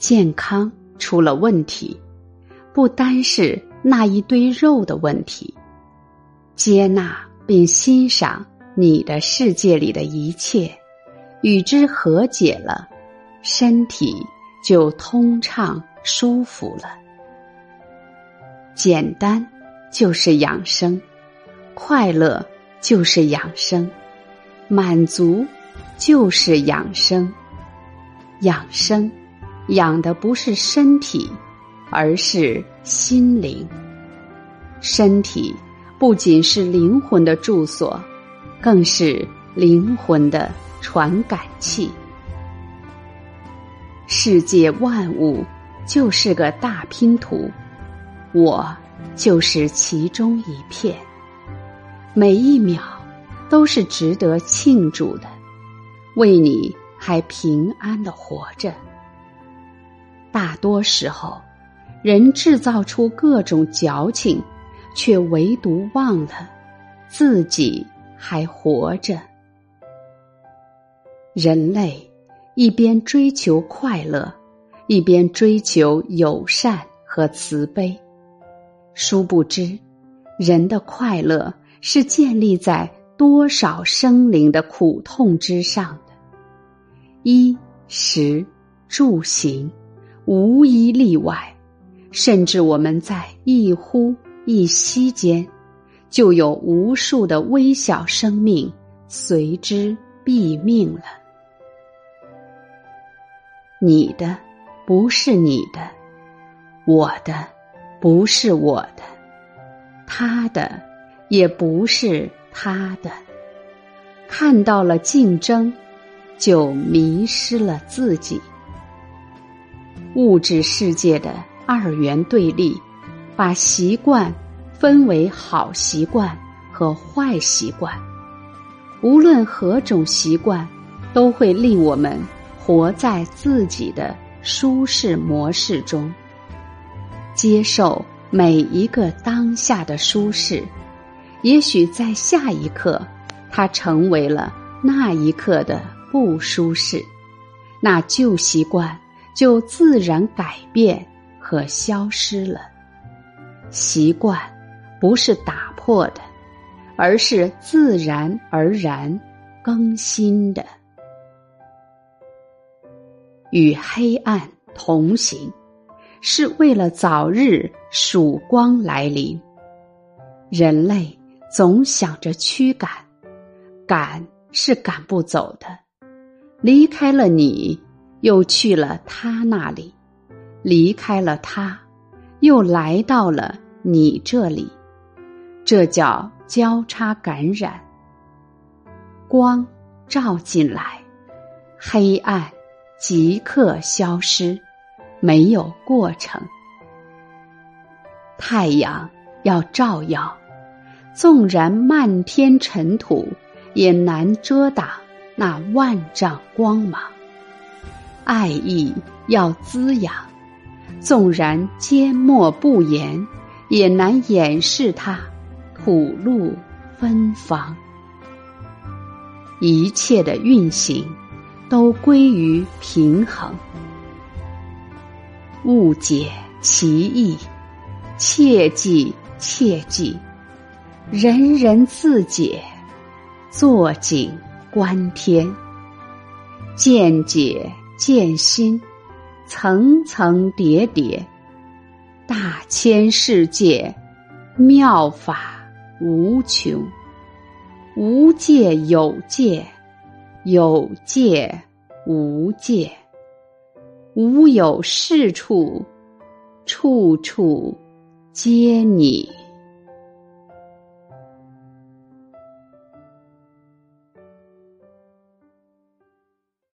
健康出了问题，不单是那一堆肉的问题。接纳并欣赏你的世界里的一切，与之和解了，身体就通畅舒服了。简单就是养生，快乐就是养生，满足就是养生。养生养的不是身体，而是心灵。身体。不仅是灵魂的住所，更是灵魂的传感器。世界万物就是个大拼图，我就是其中一片。每一秒都是值得庆祝的，为你还平安的活着。大多时候，人制造出各种矫情。却唯独忘了自己还活着。人类一边追求快乐，一边追求友善和慈悲，殊不知，人的快乐是建立在多少生灵的苦痛之上的。衣食住行，无一例外，甚至我们在一呼。一吸间，就有无数的微小生命随之毙命了。你的不是你的，我的不是我的，他的也不是他的。看到了竞争，就迷失了自己。物质世界的二元对立。把习惯分为好习惯和坏习惯，无论何种习惯，都会令我们活在自己的舒适模式中，接受每一个当下的舒适。也许在下一刻，它成为了那一刻的不舒适，那旧习惯就自然改变和消失了。习惯不是打破的，而是自然而然更新的。与黑暗同行，是为了早日曙光来临。人类总想着驱赶，赶是赶不走的。离开了你，又去了他那里；离开了他。又来到了你这里，这叫交叉感染。光照进来，黑暗即刻消失，没有过程。太阳要照耀，纵然漫天尘土，也难遮挡那万丈光芒。爱意要滋养。纵然缄默不言，也难掩饰它吐露芬芳。一切的运行都归于平衡。误解其意，切记切记，人人自解，坐井观天，见解见心。层层叠叠，大千世界，妙法无穷。无界有界，有界无界。无有是处，处处皆你。